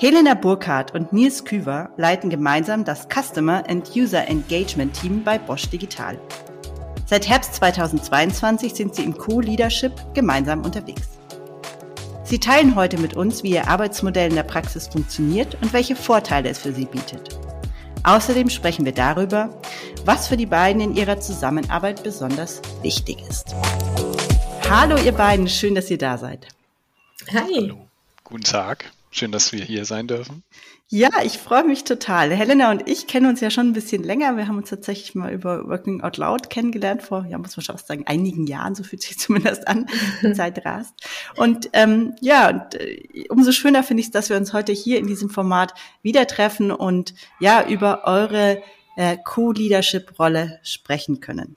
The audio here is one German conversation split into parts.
Helena Burkhardt und Nils Küver leiten gemeinsam das Customer and User Engagement Team bei Bosch Digital. Seit Herbst 2022 sind sie im Co-Leadership gemeinsam unterwegs. Sie teilen heute mit uns, wie ihr Arbeitsmodell in der Praxis funktioniert und welche Vorteile es für sie bietet. Außerdem sprechen wir darüber, was für die beiden in ihrer Zusammenarbeit besonders wichtig ist. Hallo ihr beiden, schön, dass ihr da seid. Hi. Hallo. Guten Tag. Schön, dass wir hier sein dürfen. Ja, ich freue mich total. Helena und ich kennen uns ja schon ein bisschen länger. Wir haben uns tatsächlich mal über Working Out Loud kennengelernt vor, ja, muss man schon sagen, einigen Jahren. So fühlt sich zumindest an. Die Zeit rast. Und ähm, ja, und, äh, umso schöner finde ich es, dass wir uns heute hier in diesem Format wieder treffen und ja über eure äh, Co-Leadership-Rolle sprechen können.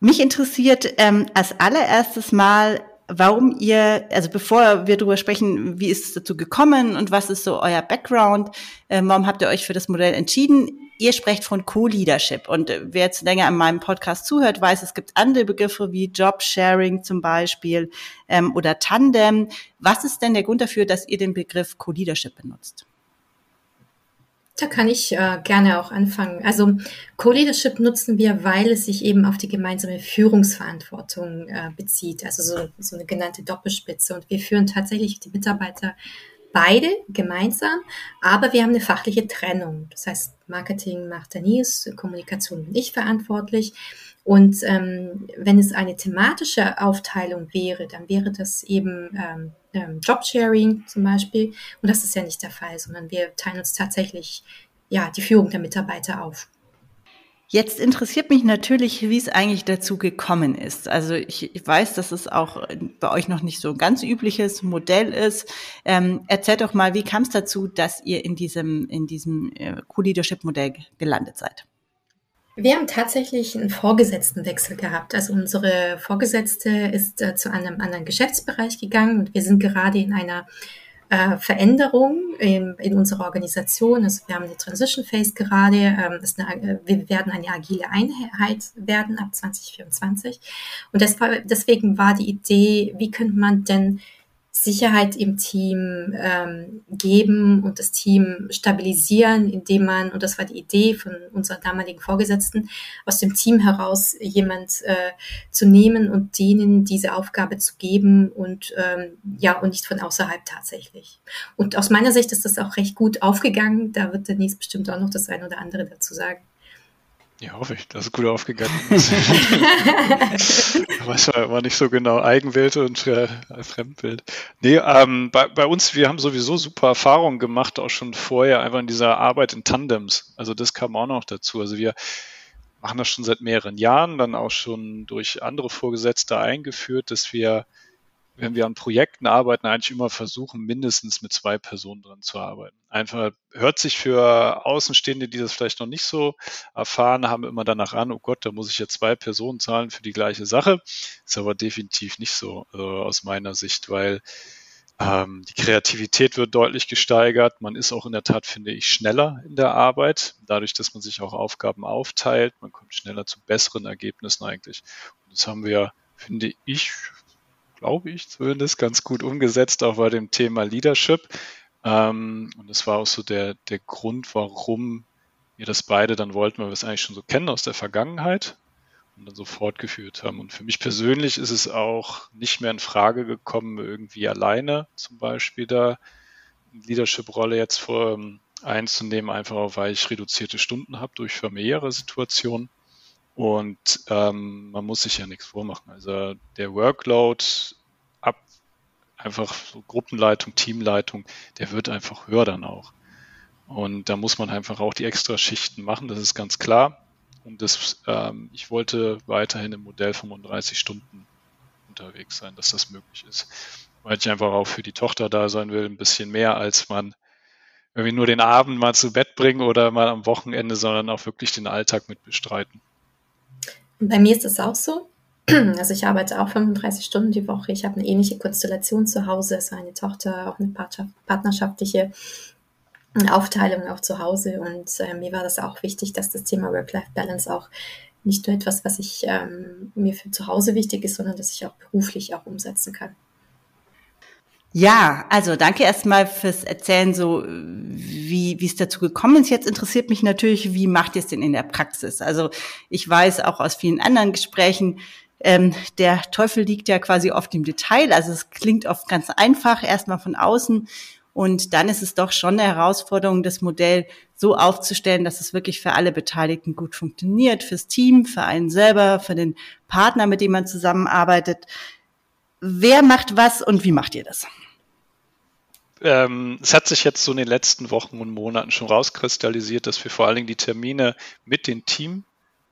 Mich interessiert ähm, als allererstes mal, warum ihr, also bevor wir darüber sprechen, wie ist es dazu gekommen und was ist so euer Background, äh, warum habt ihr euch für das Modell entschieden? Ihr sprecht von Co-Leadership und äh, wer jetzt länger an meinem Podcast zuhört, weiß, es gibt andere Begriffe wie Job-Sharing zum Beispiel ähm, oder Tandem. Was ist denn der Grund dafür, dass ihr den Begriff Co-Leadership benutzt? Da kann ich äh, gerne auch anfangen. Also Co-Leadership nutzen wir, weil es sich eben auf die gemeinsame Führungsverantwortung äh, bezieht, also so, so eine genannte Doppelspitze. Und wir führen tatsächlich die Mitarbeiter beide gemeinsam, aber wir haben eine fachliche Trennung. Das heißt, Marketing macht Denise, Kommunikation bin ich verantwortlich. Und ähm, wenn es eine thematische Aufteilung wäre, dann wäre das eben ähm, ähm, Jobsharing zum Beispiel. Und das ist ja nicht der Fall, sondern wir teilen uns tatsächlich ja, die Führung der Mitarbeiter auf. Jetzt interessiert mich natürlich, wie es eigentlich dazu gekommen ist. Also ich, ich, weiß, dass es auch bei euch noch nicht so ein ganz übliches Modell ist. Ähm, erzählt doch mal, wie kam es dazu, dass ihr in diesem, in diesem äh, Co-Leadership-Modell gelandet seid? Wir haben tatsächlich einen Vorgesetztenwechsel gehabt. Also unsere Vorgesetzte ist äh, zu einem anderen Geschäftsbereich gegangen und wir sind gerade in einer äh, Veränderung in, in, unserer Organisation. Also wir haben eine Transition Phase gerade. Ähm, eine, wir werden eine agile Einheit werden ab 2024. Und das war, deswegen war die Idee, wie könnte man denn Sicherheit im Team ähm, geben und das Team stabilisieren, indem man, und das war die Idee von unserer damaligen Vorgesetzten, aus dem Team heraus jemand äh, zu nehmen und denen diese Aufgabe zu geben und ähm, ja, und nicht von außerhalb tatsächlich. Und aus meiner Sicht ist das auch recht gut aufgegangen. Da wird Denise bestimmt auch noch das eine oder andere dazu sagen. Ja, hoffe ich, dass es gut aufgegangen ist. Aber es war, war, nicht so genau Eigenbild und äh, Fremdbild. Nee, ähm, bei, bei, uns, wir haben sowieso super Erfahrungen gemacht, auch schon vorher, einfach in dieser Arbeit in Tandems. Also das kam auch noch dazu. Also wir machen das schon seit mehreren Jahren, dann auch schon durch andere Vorgesetzte eingeführt, dass wir wenn wir an Projekten arbeiten, eigentlich immer versuchen, mindestens mit zwei Personen dran zu arbeiten. Einfach hört sich für Außenstehende, die das vielleicht noch nicht so erfahren haben, immer danach an, oh Gott, da muss ich jetzt zwei Personen zahlen für die gleiche Sache. Ist aber definitiv nicht so äh, aus meiner Sicht, weil ähm, die Kreativität wird deutlich gesteigert. Man ist auch in der Tat, finde ich, schneller in der Arbeit, dadurch, dass man sich auch Aufgaben aufteilt. Man kommt schneller zu besseren Ergebnissen eigentlich. Und das haben wir, finde ich, glaube ich zumindest, ganz gut umgesetzt, auch bei dem Thema Leadership. Ähm, und das war auch so der, der Grund, warum wir das beide dann wollten, weil wir es eigentlich schon so kennen aus der Vergangenheit und dann so fortgeführt haben. Und für mich persönlich ist es auch nicht mehr in Frage gekommen, irgendwie alleine zum Beispiel da eine Leadership-Rolle jetzt vor ähm, einzunehmen, einfach weil ich reduzierte Stunden habe durch familiäre Situationen. Und ähm, man muss sich ja nichts vormachen. Also der Workload ab einfach so Gruppenleitung, Teamleitung, der wird einfach höher dann auch. Und da muss man einfach auch die extra Schichten machen, das ist ganz klar. Und das, ähm, ich wollte weiterhin im Modell 35 Stunden unterwegs sein, dass das möglich ist. Weil ich einfach auch für die Tochter da sein will, ein bisschen mehr, als man irgendwie nur den Abend mal zu Bett bringen oder mal am Wochenende, sondern auch wirklich den Alltag mit bestreiten. Bei mir ist es auch so. Also ich arbeite auch 35 Stunden die Woche. Ich habe eine ähnliche Konstellation zu Hause, also eine Tochter, auch eine partnerschaftliche Aufteilung auch zu Hause. Und äh, mir war das auch wichtig, dass das Thema Work-Life-Balance auch nicht nur etwas, was ich ähm, mir für zu Hause wichtig ist, sondern dass ich auch beruflich auch umsetzen kann. Ja, also danke erstmal fürs Erzählen, so wie, wie es dazu gekommen ist. Jetzt interessiert mich natürlich, wie macht ihr es denn in der Praxis? Also ich weiß auch aus vielen anderen Gesprächen, ähm, der Teufel liegt ja quasi oft im Detail. Also es klingt oft ganz einfach, erstmal von außen. Und dann ist es doch schon eine Herausforderung, das Modell so aufzustellen, dass es wirklich für alle Beteiligten gut funktioniert, fürs Team, für einen selber, für den Partner, mit dem man zusammenarbeitet. Wer macht was und wie macht ihr das? Ähm, es hat sich jetzt so in den letzten Wochen und Monaten schon rauskristallisiert, dass wir vor allen Dingen die Termine mit dem Team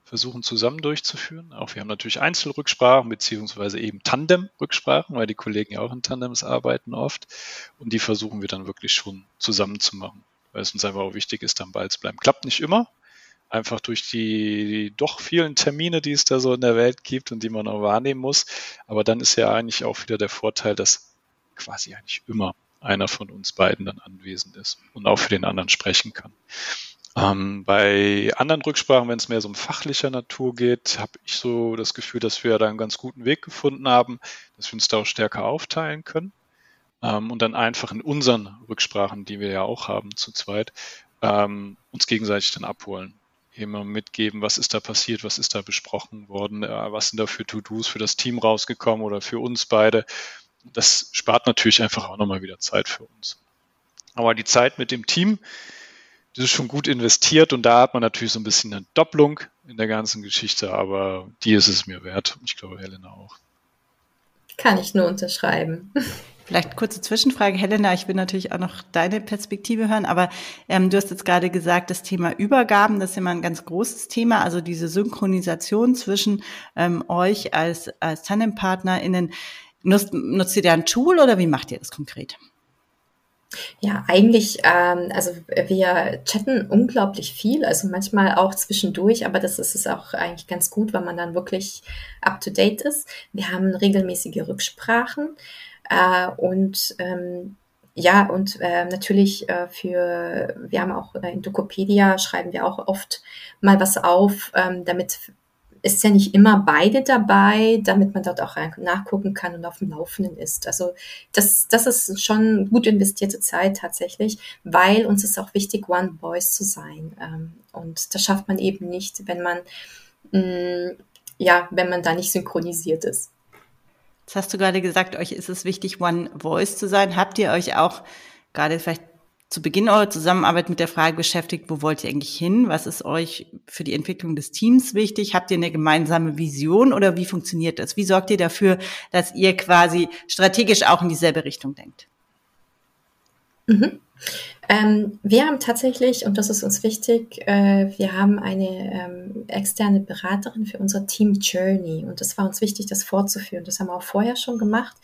versuchen zusammen durchzuführen. Auch wir haben natürlich Einzelrücksprachen beziehungsweise eben Tandem-Rücksprachen, weil die Kollegen ja auch in Tandems arbeiten oft. Und die versuchen wir dann wirklich schon zusammen zu machen, weil es uns einfach auch wichtig ist, am Ball zu bleiben. Klappt nicht immer, einfach durch die, die doch vielen Termine, die es da so in der Welt gibt und die man auch wahrnehmen muss. Aber dann ist ja eigentlich auch wieder der Vorteil, dass quasi eigentlich immer einer von uns beiden dann anwesend ist und auch für den anderen sprechen kann. Ähm, bei anderen Rücksprachen, wenn es mehr so um fachlicher Natur geht, habe ich so das Gefühl, dass wir da einen ganz guten Weg gefunden haben, dass wir uns da auch stärker aufteilen können ähm, und dann einfach in unseren Rücksprachen, die wir ja auch haben zu zweit, ähm, uns gegenseitig dann abholen. Immer mitgeben, was ist da passiert, was ist da besprochen worden, äh, was sind da für To-Dos für das Team rausgekommen oder für uns beide. Das spart natürlich einfach auch nochmal wieder Zeit für uns. Aber die Zeit mit dem Team, das ist schon gut investiert und da hat man natürlich so ein bisschen eine Doppelung in der ganzen Geschichte, aber die ist es mir wert. Ich glaube, Helena auch. Kann ich nur unterschreiben. Vielleicht kurze Zwischenfrage, Helena. Ich will natürlich auch noch deine Perspektive hören, aber ähm, du hast jetzt gerade gesagt, das Thema Übergaben, das ist immer ein ganz großes Thema. Also diese Synchronisation zwischen ähm, euch als, als TandempartnerInnen. Nutzt, nutzt ihr da ein Tool oder wie macht ihr das konkret? Ja, eigentlich, ähm, also wir chatten unglaublich viel, also manchmal auch zwischendurch, aber das ist es auch eigentlich ganz gut, weil man dann wirklich up-to-date ist. Wir haben regelmäßige Rücksprachen äh, und ähm, ja, und äh, natürlich äh, für, wir haben auch äh, in Dokopedia schreiben wir auch oft mal was auf, ähm, damit ist ja nicht immer beide dabei, damit man dort auch nachgucken kann und auf dem Laufenden ist. Also das, das ist schon gut investierte Zeit tatsächlich, weil uns ist auch wichtig, One Voice zu sein. Ähm, und das schafft man eben nicht, wenn man, mm, ja, wenn man da nicht synchronisiert ist. Jetzt hast du gerade gesagt, euch ist es wichtig, One Voice zu sein. Habt ihr euch auch gerade vielleicht zu Beginn eurer Zusammenarbeit mit der Frage beschäftigt, wo wollt ihr eigentlich hin? Was ist euch für die Entwicklung des Teams wichtig? Habt ihr eine gemeinsame Vision oder wie funktioniert das? Wie sorgt ihr dafür, dass ihr quasi strategisch auch in dieselbe Richtung denkt? Mhm. Ähm, wir haben tatsächlich, und das ist uns wichtig, äh, wir haben eine ähm, externe Beraterin für unser Team Journey und es war uns wichtig, das fortzuführen. Das haben wir auch vorher schon gemacht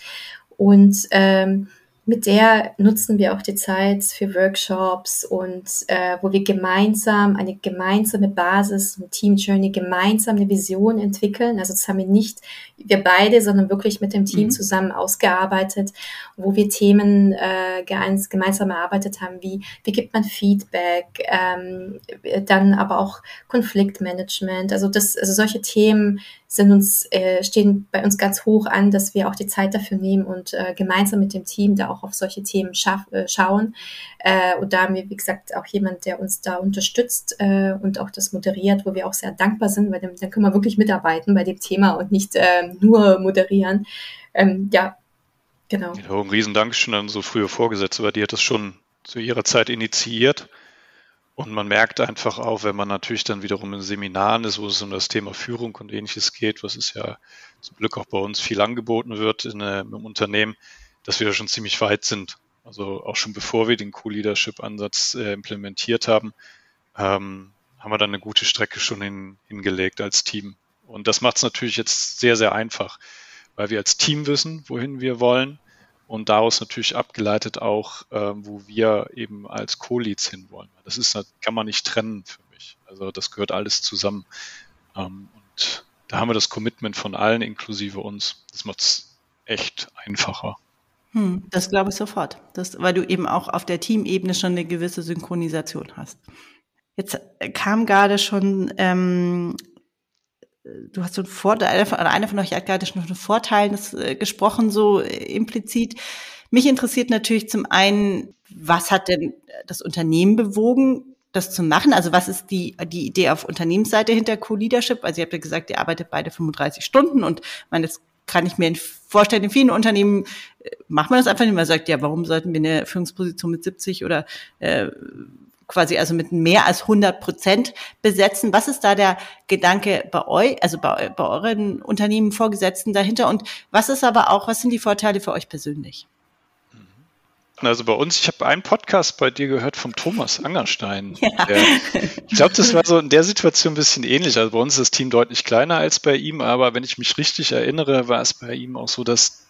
und ähm, mit der nutzen wir auch die Zeit für Workshops und äh, wo wir gemeinsam eine gemeinsame Basis, ein Team Journey, gemeinsam eine Vision entwickeln. Also das haben wir nicht wir beide, sondern wirklich mit dem Team mhm. zusammen ausgearbeitet, wo wir Themen äh, gemeinsam erarbeitet haben, wie wie gibt man Feedback, ähm, dann aber auch Konfliktmanagement. Also das, also solche Themen sind uns, äh, stehen bei uns ganz hoch an, dass wir auch die Zeit dafür nehmen und äh, gemeinsam mit dem Team da auch auf solche Themen schaff, äh, schauen. Äh, und da haben wir, wie gesagt, auch jemand, der uns da unterstützt äh, und auch das moderiert, wo wir auch sehr dankbar sind, weil dann, dann können wir wirklich mitarbeiten bei dem Thema und nicht äh, nur moderieren. Ähm, ja, genau. Ja, ein Riesendankeschön an so frühe Vorgesetzte, weil die hat das schon zu ihrer Zeit initiiert und man merkt einfach auch, wenn man natürlich dann wiederum in Seminaren ist, wo es um das Thema Führung und ähnliches geht, was es ja zum Glück auch bei uns viel angeboten wird in, äh, im Unternehmen, dass wir da schon ziemlich weit sind. Also auch schon bevor wir den Co-Leadership-Ansatz äh, implementiert haben, ähm, haben wir dann eine gute Strecke schon hin, hingelegt als Team. Und das macht es natürlich jetzt sehr, sehr einfach, weil wir als Team wissen, wohin wir wollen und daraus natürlich abgeleitet auch, ähm, wo wir eben als Co-Leads hinwollen. Das ist, kann man nicht trennen für mich. Also das gehört alles zusammen. Ähm, und da haben wir das Commitment von allen inklusive uns. Das macht es echt einfacher. Hm, das glaube ich sofort. Das, weil du eben auch auf der Teamebene schon eine gewisse Synchronisation hast. Jetzt kam gerade schon ähm, du hast so einen Vorteil, einer von euch hat gerade schon von Vorteilen äh, gesprochen, so äh, implizit. Mich interessiert natürlich zum einen, was hat denn das Unternehmen bewogen, das zu machen? Also was ist die, die Idee auf Unternehmensseite hinter Co-Leadership? Also ihr habt ja gesagt, ihr arbeitet beide 35 Stunden und man, das kann ich mir vorstellen, in vielen Unternehmen äh, macht man das einfach nicht. Man sagt, ja, warum sollten wir eine Führungsposition mit 70 oder äh, quasi also mit mehr als 100 Prozent besetzen. Was ist da der Gedanke bei euch, also bei, bei euren Unternehmen Vorgesetzten dahinter? Und was ist aber auch, was sind die Vorteile für euch persönlich? Also bei uns, ich habe einen Podcast bei dir gehört vom Thomas Angerstein. Ja. Der, ich glaube, das war so in der Situation ein bisschen ähnlich. Also bei uns ist das Team deutlich kleiner als bei ihm, aber wenn ich mich richtig erinnere, war es bei ihm auch so, dass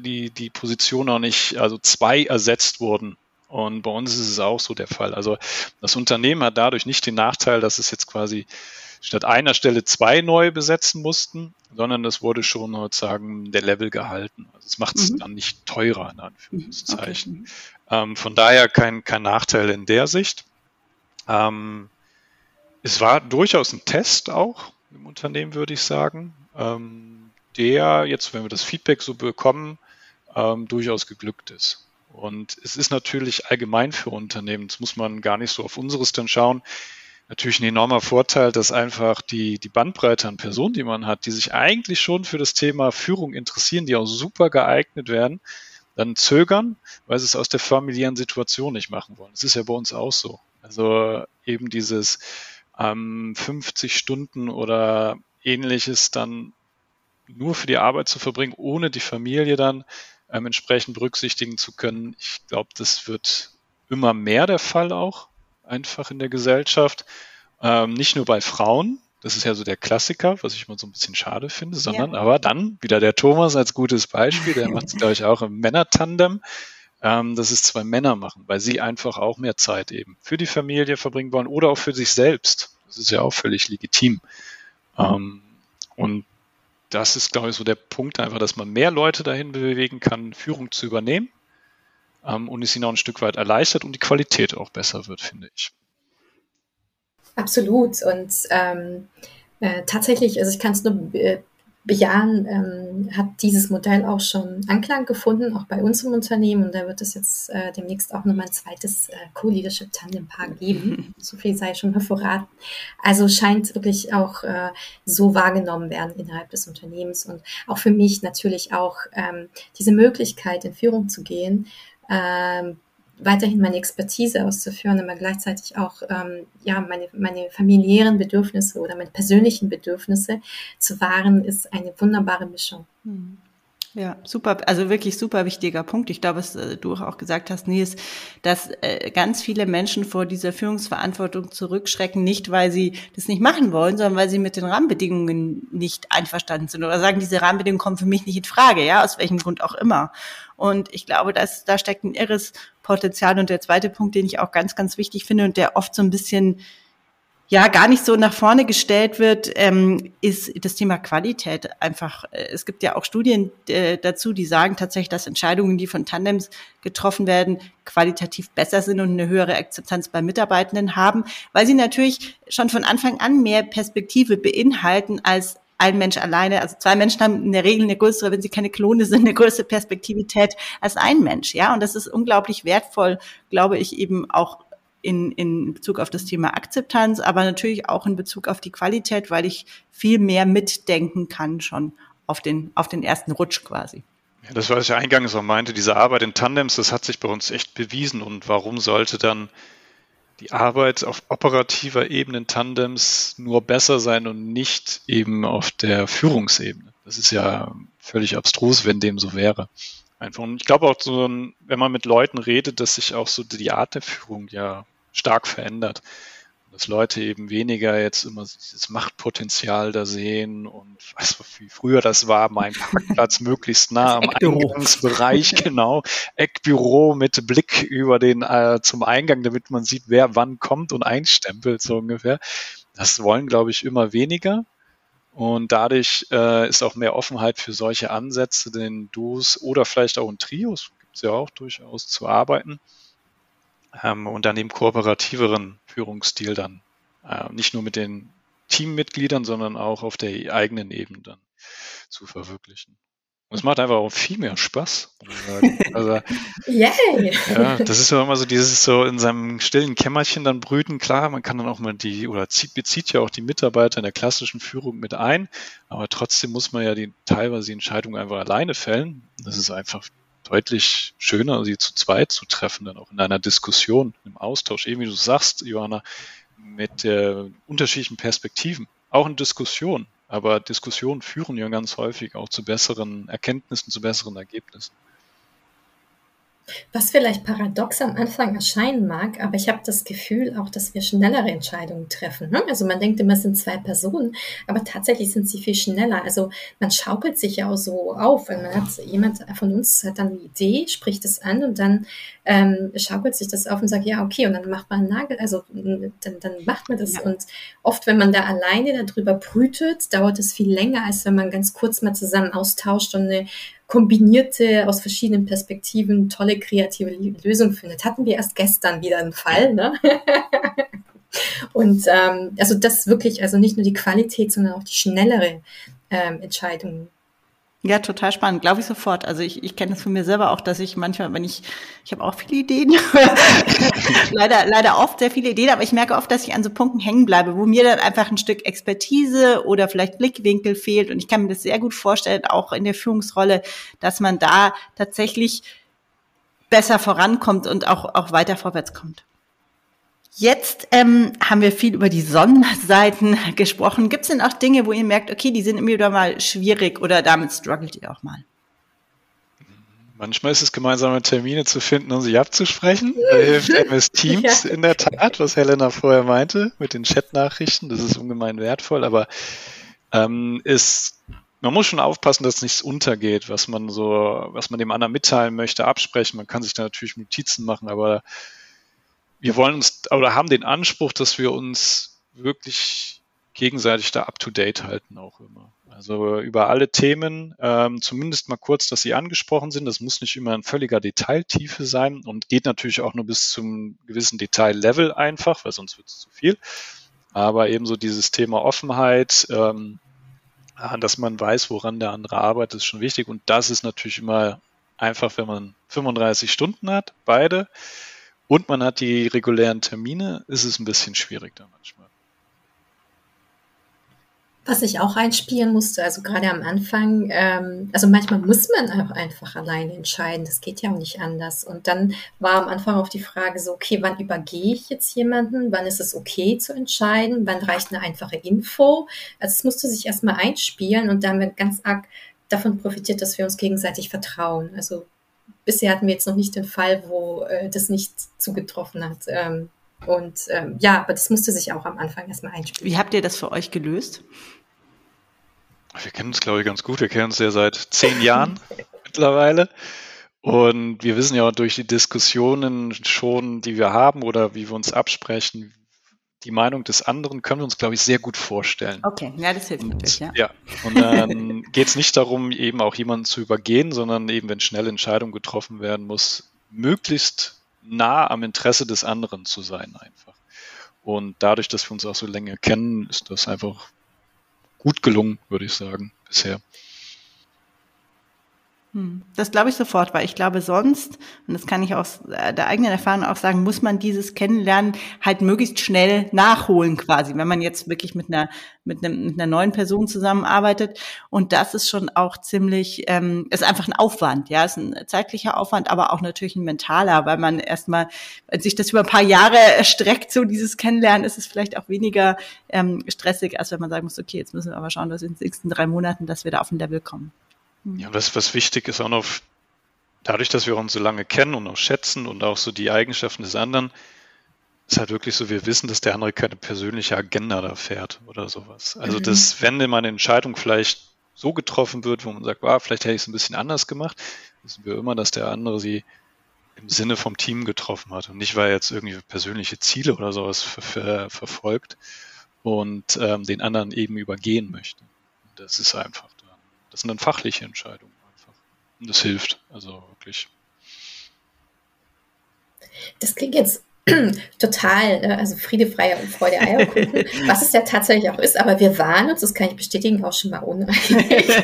die, die Position auch nicht, also zwei ersetzt wurden. Und bei uns ist es auch so der Fall. Also das Unternehmen hat dadurch nicht den Nachteil, dass es jetzt quasi statt einer Stelle zwei neu besetzen mussten, sondern es wurde schon sozusagen der Level gehalten. Also es macht es mhm. dann nicht teurer, in Anführungszeichen. Okay. Ähm, von daher kein, kein Nachteil in der Sicht. Ähm, es war durchaus ein Test auch im Unternehmen, würde ich sagen, ähm, der jetzt, wenn wir das Feedback so bekommen, ähm, durchaus geglückt ist. Und es ist natürlich allgemein für Unternehmen, das muss man gar nicht so auf unseres dann schauen, natürlich ein enormer Vorteil, dass einfach die, die Bandbreite an Personen, die man hat, die sich eigentlich schon für das Thema Führung interessieren, die auch super geeignet werden, dann zögern, weil sie es aus der familiären Situation nicht machen wollen. Das ist ja bei uns auch so. Also eben dieses ähm, 50 Stunden oder ähnliches dann nur für die Arbeit zu verbringen, ohne die Familie dann ähm, entsprechend berücksichtigen zu können. Ich glaube, das wird immer mehr der Fall auch einfach in der Gesellschaft. Ähm, nicht nur bei Frauen, das ist ja so der Klassiker, was ich immer so ein bisschen schade finde, sondern ja. aber dann wieder der Thomas als gutes Beispiel, der macht es, glaube ich, auch im Männertandem, ähm, dass es zwei Männer machen, weil sie einfach auch mehr Zeit eben für die Familie verbringen wollen oder auch für sich selbst. Das ist ja auch völlig legitim. Ähm, und das ist, glaube ich, so der Punkt einfach, dass man mehr Leute dahin bewegen kann, Führung zu übernehmen ähm, und es ihnen auch ein Stück weit erleichtert und die Qualität auch besser wird, finde ich. Absolut. Und ähm, äh, tatsächlich, also ich kann es nur äh, bejahen, ähm, hat dieses Modell auch schon Anklang gefunden, auch bei uns im Unternehmen. Und da wird es jetzt äh, demnächst auch nochmal ein zweites äh, Co-Leadership Tandem-Paar geben. so viel sei schon mal verraten. Also scheint wirklich auch äh, so wahrgenommen werden innerhalb des Unternehmens und auch für mich natürlich auch ähm, diese Möglichkeit, in Führung zu gehen. Ähm, weiterhin meine Expertise auszuführen, aber gleichzeitig auch ähm, ja, meine, meine familiären Bedürfnisse oder meine persönlichen Bedürfnisse zu wahren, ist eine wunderbare Mischung. Hm. Ja, super, also wirklich super wichtiger Punkt. Ich glaube, was äh, du auch gesagt hast, Nils, dass äh, ganz viele Menschen vor dieser Führungsverantwortung zurückschrecken, nicht weil sie das nicht machen wollen, sondern weil sie mit den Rahmenbedingungen nicht einverstanden sind oder sagen, diese Rahmenbedingungen kommen für mich nicht in Frage, ja, aus welchem Grund auch immer. Und ich glaube, dass da steckt ein irres Potenzial. Und der zweite Punkt, den ich auch ganz, ganz wichtig finde und der oft so ein bisschen ja gar nicht so nach vorne gestellt wird, ähm, ist das Thema Qualität. Einfach, äh, es gibt ja auch Studien äh, dazu, die sagen tatsächlich, dass Entscheidungen, die von Tandems getroffen werden, qualitativ besser sind und eine höhere Akzeptanz bei Mitarbeitenden haben, weil sie natürlich schon von Anfang an mehr Perspektive beinhalten als ein Mensch alleine, also zwei Menschen haben in der Regel eine größere, wenn sie keine Klone sind, eine größere Perspektivität als ein Mensch, ja. Und das ist unglaublich wertvoll, glaube ich, eben auch in, in Bezug auf das Thema Akzeptanz, aber natürlich auch in Bezug auf die Qualität, weil ich viel mehr mitdenken kann schon auf den, auf den ersten Rutsch quasi. Ja, das, was ich eingangs auch meinte, diese Arbeit in Tandems, das hat sich bei uns echt bewiesen. Und warum sollte dann die Arbeit auf operativer Ebene in Tandems nur besser sein und nicht eben auf der Führungsebene. Das ist ja völlig abstrus, wenn dem so wäre. Einfach. Und ich glaube auch so, wenn man mit Leuten redet, dass sich auch so die Art der Führung ja stark verändert dass Leute eben weniger jetzt immer das Machtpotenzial da sehen und was wie früher das war, mein Parkplatz möglichst nah am Eingangsbereich, genau, Eckbüro mit Blick über den äh, zum Eingang, damit man sieht, wer wann kommt und einstempelt so ungefähr. Das wollen, glaube ich, immer weniger. Und dadurch äh, ist auch mehr Offenheit für solche Ansätze, den Duos oder vielleicht auch in Trios, gibt es ja auch durchaus zu arbeiten ähm, und dann eben kooperativeren Führungsstil dann äh, nicht nur mit den Teammitgliedern, sondern auch auf der eigenen Ebene dann zu verwirklichen. Und es macht einfach auch viel mehr Spaß. Also, Yay! Ja, das ist ja immer so dieses so in seinem stillen Kämmerchen dann brüten. Klar, man kann dann auch mal die, oder zieht, bezieht ja auch die Mitarbeiter in der klassischen Führung mit ein, aber trotzdem muss man ja die, teilweise die Entscheidung einfach alleine fällen. Das ist einfach deutlich schöner, sie zu zweit zu treffen, dann auch in einer Diskussion, im Austausch, eben wie du sagst, Johanna, mit äh, unterschiedlichen Perspektiven, auch in Diskussionen. Aber Diskussionen führen ja ganz häufig auch zu besseren Erkenntnissen, zu besseren Ergebnissen. Was vielleicht paradox am Anfang erscheinen mag, aber ich habe das Gefühl auch, dass wir schnellere Entscheidungen treffen. Ne? Also man denkt immer, es sind zwei Personen, aber tatsächlich sind sie viel schneller. Also man schaukelt sich ja auch so auf, wenn man hat, jemand von uns hat dann eine Idee, spricht es an und dann ähm, schaukelt sich das auf und sagt, ja, okay, und dann macht man einen Nagel, also dann, dann macht man das. Ja. Und oft, wenn man da alleine darüber brütet, dauert es viel länger, als wenn man ganz kurz mal zusammen austauscht und eine kombinierte, aus verschiedenen Perspektiven tolle kreative Lösung findet. Hatten wir erst gestern wieder einen Fall. Ne? Und ähm, also das wirklich, also nicht nur die Qualität, sondern auch die schnellere ähm, Entscheidung ja, total spannend, glaube ich sofort. Also ich, ich kenne es von mir selber auch, dass ich manchmal, wenn ich, ich habe auch viele Ideen, leider, leider oft sehr viele Ideen, aber ich merke oft, dass ich an so Punkten hängen bleibe, wo mir dann einfach ein Stück Expertise oder vielleicht Blickwinkel fehlt. Und ich kann mir das sehr gut vorstellen, auch in der Führungsrolle, dass man da tatsächlich besser vorankommt und auch, auch weiter vorwärts kommt. Jetzt ähm, haben wir viel über die Sonnenseiten gesprochen. Gibt es denn auch Dinge, wo ihr merkt, okay, die sind immer wieder mal schwierig oder damit struggelt ihr auch mal? Manchmal ist es gemeinsame Termine zu finden und sich abzusprechen. Da hilft MS Teams ja. in der Tat, was Helena vorher meinte, mit den Chatnachrichten. Das ist ungemein wertvoll, aber ähm, ist, man muss schon aufpassen, dass nichts untergeht, was man so, was man dem anderen mitteilen möchte, absprechen. Man kann sich da natürlich Notizen machen, aber wir wollen uns oder haben den Anspruch, dass wir uns wirklich gegenseitig da up to date halten auch immer. Also über alle Themen, ähm, zumindest mal kurz, dass sie angesprochen sind. Das muss nicht immer in völliger Detailtiefe sein und geht natürlich auch nur bis zum gewissen Detaillevel einfach, weil sonst wird es zu viel. Aber ebenso dieses Thema Offenheit, ähm, dass man weiß, woran der andere arbeitet, ist schon wichtig. Und das ist natürlich immer einfach, wenn man 35 Stunden hat, beide und man hat die regulären Termine, ist es ein bisschen schwierig da manchmal. Was ich auch einspielen musste, also gerade am Anfang, ähm, also manchmal muss man auch einfach alleine entscheiden, das geht ja auch nicht anders. Und dann war am Anfang auch die Frage so, okay, wann übergehe ich jetzt jemanden, wann ist es okay zu entscheiden, wann reicht eine einfache Info. Also es musste sich erstmal einspielen und damit ganz arg davon profitiert, dass wir uns gegenseitig vertrauen. Also bisher hatten wir jetzt noch nicht den Fall, wo äh, das nicht zugetroffen hat. Ähm, und ähm, ja, aber das musste sich auch am Anfang erstmal einspielen. Wie habt ihr das für euch gelöst? Wir kennen uns, glaube ich, ganz gut. Wir kennen uns ja seit zehn Jahren mittlerweile. Und wir wissen ja auch durch die Diskussionen schon, die wir haben oder wie wir uns absprechen, die Meinung des anderen können wir uns, glaube ich, sehr gut vorstellen. Okay, ja, das hilft natürlich, ja. Ja, und dann geht es nicht darum, eben auch jemanden zu übergehen, sondern eben, wenn schnelle Entscheidungen getroffen werden muss, möglichst nah am Interesse des anderen zu sein einfach. Und dadurch, dass wir uns auch so länger kennen, ist das einfach gut gelungen, würde ich sagen, bisher. Hm. Das glaube ich sofort, weil ich glaube sonst, und das kann ich aus der eigenen Erfahrung auch sagen, muss man dieses Kennenlernen halt möglichst schnell nachholen quasi, wenn man jetzt wirklich mit einer, mit, einem, mit einer neuen Person zusammenarbeitet. Und das ist schon auch ziemlich, ähm, ist einfach ein Aufwand, ja, ist ein zeitlicher Aufwand, aber auch natürlich ein mentaler, weil man erstmal, wenn sich das über ein paar Jahre erstreckt, so dieses Kennenlernen, ist es vielleicht auch weniger ähm, stressig, als wenn man sagen muss, okay, jetzt müssen wir aber schauen, dass in den nächsten drei Monaten, dass wir da auf ein Level kommen. Ja, was, was wichtig ist auch noch, dadurch, dass wir uns so lange kennen und auch schätzen und auch so die Eigenschaften des anderen, ist halt wirklich so, wir wissen, dass der andere keine persönliche Agenda da fährt oder sowas. Also, mhm. dass, wenn immer eine Entscheidung vielleicht so getroffen wird, wo man sagt, ah, vielleicht hätte ich es ein bisschen anders gemacht, wissen wir immer, dass der andere sie im Sinne vom Team getroffen hat und nicht, weil er jetzt irgendwie persönliche Ziele oder sowas ver ver verfolgt und ähm, den anderen eben übergehen möchte. Das ist einfach das sind dann fachliche Entscheidungen einfach. Und das hilft, also wirklich. Das klingt jetzt Total, ne? also Friede, Freie und Freude, Eierkuchen, was es ja tatsächlich auch ist, aber wir waren uns, das kann ich bestätigen, auch schon mal uneinig.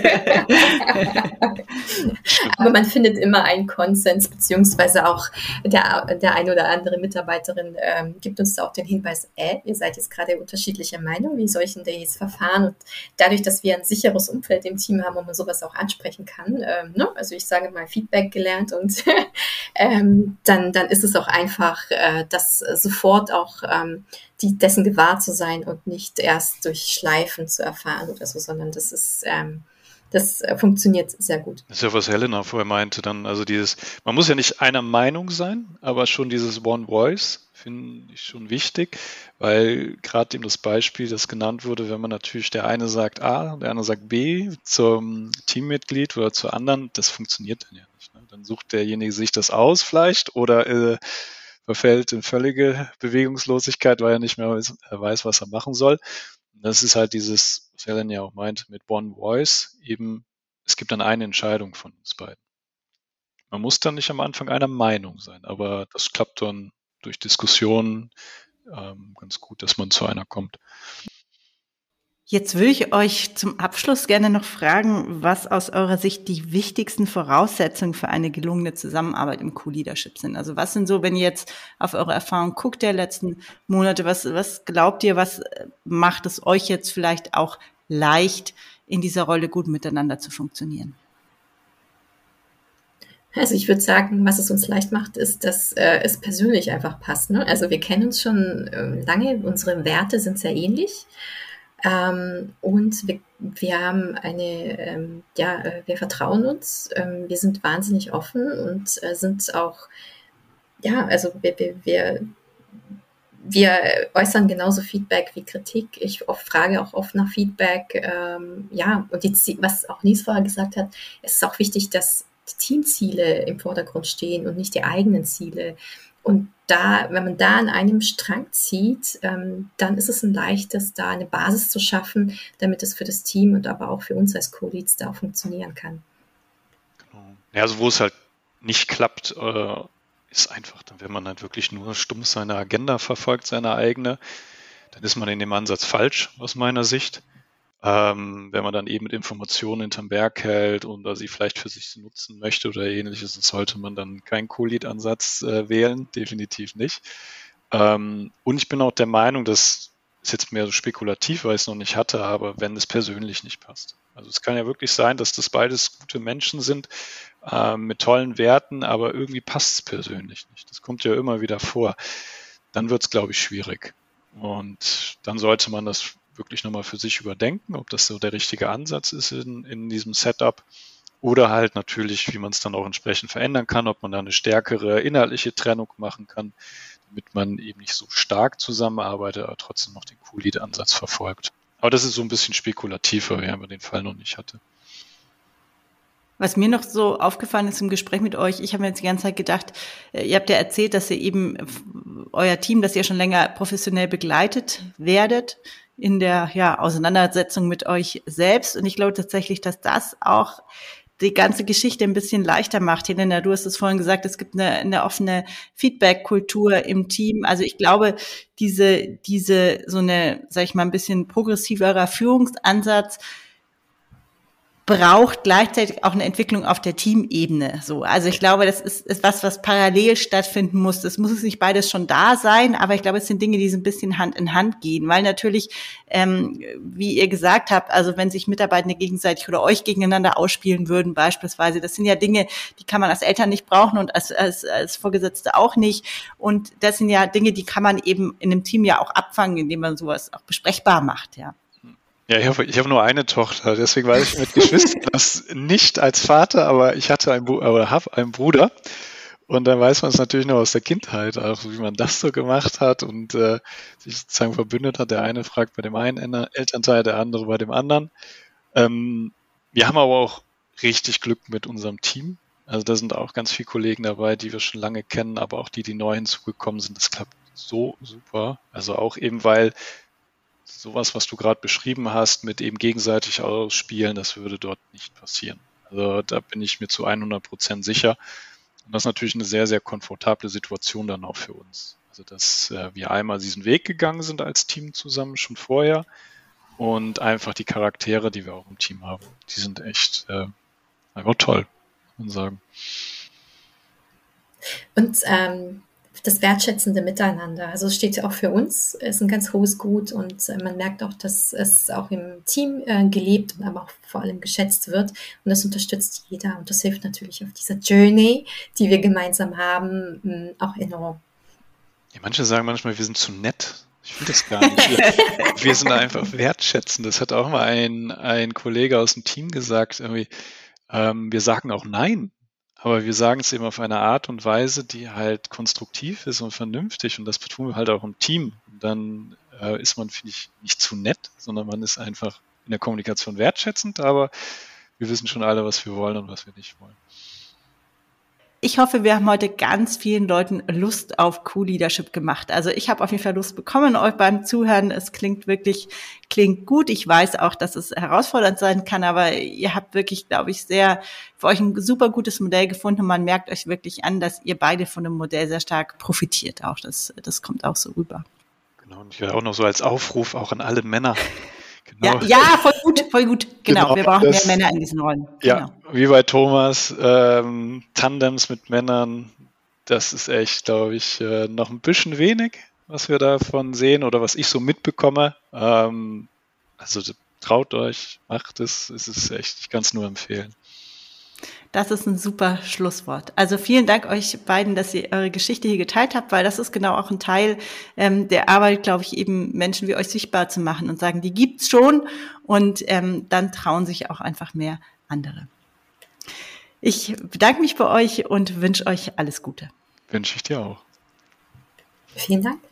aber man findet immer einen Konsens, beziehungsweise auch der, der ein oder andere Mitarbeiterin ähm, gibt uns da auch den Hinweis, äh, ihr seid jetzt gerade unterschiedlicher Meinung, wie soll ich denn da jetzt verfahren? Und dadurch, dass wir ein sicheres Umfeld im Team haben, wo man sowas auch ansprechen kann, ähm, ne? also ich sage mal Feedback gelernt und ähm, dann, dann ist es auch einfach, äh, das sofort auch ähm, die, dessen gewahr zu sein und nicht erst durch Schleifen zu erfahren oder so, sondern das ist, ähm, das äh, funktioniert sehr gut. Das ist ja, was Helena vorher meinte, dann, also dieses, man muss ja nicht einer Meinung sein, aber schon dieses One Voice finde ich schon wichtig, weil gerade eben das Beispiel, das genannt wurde, wenn man natürlich der eine sagt A, der andere sagt B zum Teammitglied oder zu anderen, das funktioniert dann ja nicht. Ne? Dann sucht derjenige sich das aus vielleicht oder äh, verfällt in völlige Bewegungslosigkeit, weil er nicht mehr weiß, was er machen soll. Und das ist halt dieses, was Helen ja auch meint, mit One Voice, eben, es gibt dann eine Entscheidung von uns beiden. Man muss dann nicht am Anfang einer Meinung sein, aber das klappt dann durch Diskussionen ähm, ganz gut, dass man zu einer kommt. Jetzt würde ich euch zum Abschluss gerne noch fragen, was aus eurer Sicht die wichtigsten Voraussetzungen für eine gelungene Zusammenarbeit im Co-Leadership sind. Also was sind so, wenn ihr jetzt auf eure Erfahrung guckt der letzten Monate, was, was glaubt ihr, was macht es euch jetzt vielleicht auch leicht, in dieser Rolle gut miteinander zu funktionieren? Also ich würde sagen, was es uns leicht macht, ist, dass äh, es persönlich einfach passt. Ne? Also wir kennen uns schon äh, lange, unsere Werte sind sehr ähnlich. Ähm, und wir, wir haben eine, ähm, ja, äh, wir vertrauen uns, ähm, wir sind wahnsinnig offen und äh, sind auch, ja, also wir, wir, wir, äußern genauso Feedback wie Kritik. Ich oft frage auch oft nach Feedback. Ähm, ja, und die, was auch Nies vorher gesagt hat, es ist auch wichtig, dass die Teamziele im Vordergrund stehen und nicht die eigenen Ziele. Und da, wenn man da an einem Strang zieht, ähm, dann ist es ein leichtes, da eine Basis zu schaffen, damit es für das Team und aber auch für uns als Co-Leads da funktionieren kann. Genau. Ja, also wo es halt nicht klappt, äh, ist einfach, dann, wenn man halt wirklich nur stumpf seine Agenda verfolgt, seine eigene, dann ist man in dem Ansatz falsch, aus meiner Sicht. Ähm, wenn man dann eben mit Informationen hinterm Berg hält und da sie vielleicht für sich nutzen möchte oder ähnliches, sollte man dann keinen Co-Lead-Ansatz äh, wählen, definitiv nicht. Ähm, und ich bin auch der Meinung, das ist jetzt mehr so spekulativ, weil ich es noch nicht hatte, aber wenn es persönlich nicht passt. Also es kann ja wirklich sein, dass das beides gute Menschen sind äh, mit tollen Werten, aber irgendwie passt es persönlich nicht. Das kommt ja immer wieder vor. Dann wird es, glaube ich, schwierig. Und dann sollte man das wirklich nochmal für sich überdenken, ob das so der richtige Ansatz ist in, in diesem Setup. Oder halt natürlich, wie man es dann auch entsprechend verändern kann, ob man da eine stärkere inhaltliche Trennung machen kann, damit man eben nicht so stark zusammenarbeitet, aber trotzdem noch den Q-Lead-Ansatz verfolgt. Aber das ist so ein bisschen spekulativer, wenn man den Fall noch nicht hatte. Was mir noch so aufgefallen ist im Gespräch mit euch, ich habe mir jetzt die ganze Zeit gedacht, äh, ihr habt ja erzählt, dass ihr eben euer Team, dass ihr schon länger professionell begleitet werdet in der ja, Auseinandersetzung mit euch selbst. Und ich glaube tatsächlich, dass das auch die ganze Geschichte ein bisschen leichter macht. Helena, du hast es vorhin gesagt, es gibt eine, eine offene Feedback-Kultur im Team. Also ich glaube, diese, diese, so eine, sag ich mal, ein bisschen progressiverer Führungsansatz, braucht gleichzeitig auch eine Entwicklung auf der Teamebene. So, also ich glaube, das ist, ist was, was parallel stattfinden muss. Das muss es nicht beides schon da sein, aber ich glaube, es sind Dinge, die so ein bisschen Hand in Hand gehen, weil natürlich, ähm, wie ihr gesagt habt, also wenn sich Mitarbeitende gegenseitig oder euch gegeneinander ausspielen würden, beispielsweise, das sind ja Dinge, die kann man als Eltern nicht brauchen und als, als, als Vorgesetzte auch nicht. Und das sind ja Dinge, die kann man eben in einem Team ja auch abfangen, indem man sowas auch besprechbar macht, ja. Ja, ich habe ich hab nur eine Tochter, deswegen weiß ich mit Geschwistern das nicht als Vater, aber ich hatte einen, oder habe einen Bruder. Und dann weiß man es natürlich noch aus der Kindheit, auch wie man das so gemacht hat und äh, sich sozusagen verbündet hat. Der eine fragt bei dem einen Elternteil, der andere bei dem anderen. Ähm, wir haben aber auch richtig Glück mit unserem Team. Also da sind auch ganz viele Kollegen dabei, die wir schon lange kennen, aber auch die, die neu hinzugekommen sind. Das klappt so super. Also auch eben, weil sowas, was du gerade beschrieben hast, mit eben gegenseitig ausspielen, das würde dort nicht passieren. Also da bin ich mir zu 100 Prozent sicher. Und das ist natürlich eine sehr, sehr komfortable Situation dann auch für uns. Also dass äh, wir einmal diesen Weg gegangen sind als Team zusammen schon vorher und einfach die Charaktere, die wir auch im Team haben, die sind echt äh, einfach toll, muss man sagen. Und ähm, das wertschätzende Miteinander. Also es steht ja auch für uns, ist ein ganz hohes Gut und äh, man merkt auch, dass es auch im Team äh, gelebt und aber auch vor allem geschätzt wird und das unterstützt jeder und das hilft natürlich auf dieser Journey, die wir gemeinsam haben, mh, auch enorm. Ja, manche sagen manchmal, wir sind zu nett. Ich finde das gar nicht. Wir, wir, sind einfach wertschätzend. Das hat auch mal ein, ein Kollege aus dem Team gesagt. Irgendwie, ähm, wir sagen auch Nein. Aber wir sagen es eben auf eine Art und Weise, die halt konstruktiv ist und vernünftig. Und das tun wir halt auch im Team. Und dann äh, ist man, finde ich, nicht zu nett, sondern man ist einfach in der Kommunikation wertschätzend, aber wir wissen schon alle, was wir wollen und was wir nicht wollen. Ich hoffe, wir haben heute ganz vielen Leuten Lust auf Cool-Leadership gemacht. Also ich habe auf jeden Fall Lust bekommen euch beim Zuhören. Es klingt wirklich, klingt gut. Ich weiß auch, dass es herausfordernd sein kann, aber ihr habt wirklich, glaube ich, sehr für euch ein super gutes Modell gefunden. Man merkt euch wirklich an, dass ihr beide von dem Modell sehr stark profitiert. Auch das, das kommt auch so rüber. Genau. Und ich werde auch noch so als Aufruf auch an alle Männer Genau. Ja, ja, voll voll gut. Genau, genau wir brauchen das, mehr Männer in diesen Rollen. Ja, genau. wie bei Thomas, ähm, Tandems mit Männern, das ist echt, glaube ich, äh, noch ein bisschen wenig, was wir davon sehen oder was ich so mitbekomme. Ähm, also traut euch, macht es, es ist echt, ich kann es nur empfehlen. Das ist ein super Schlusswort. Also vielen Dank euch beiden, dass ihr eure Geschichte hier geteilt habt, weil das ist genau auch ein Teil ähm, der Arbeit, glaube ich, eben Menschen wie euch sichtbar zu machen und sagen, die gibt's schon und ähm, dann trauen sich auch einfach mehr andere. Ich bedanke mich bei euch und wünsche euch alles Gute. Wünsche ich dir auch. Vielen Dank.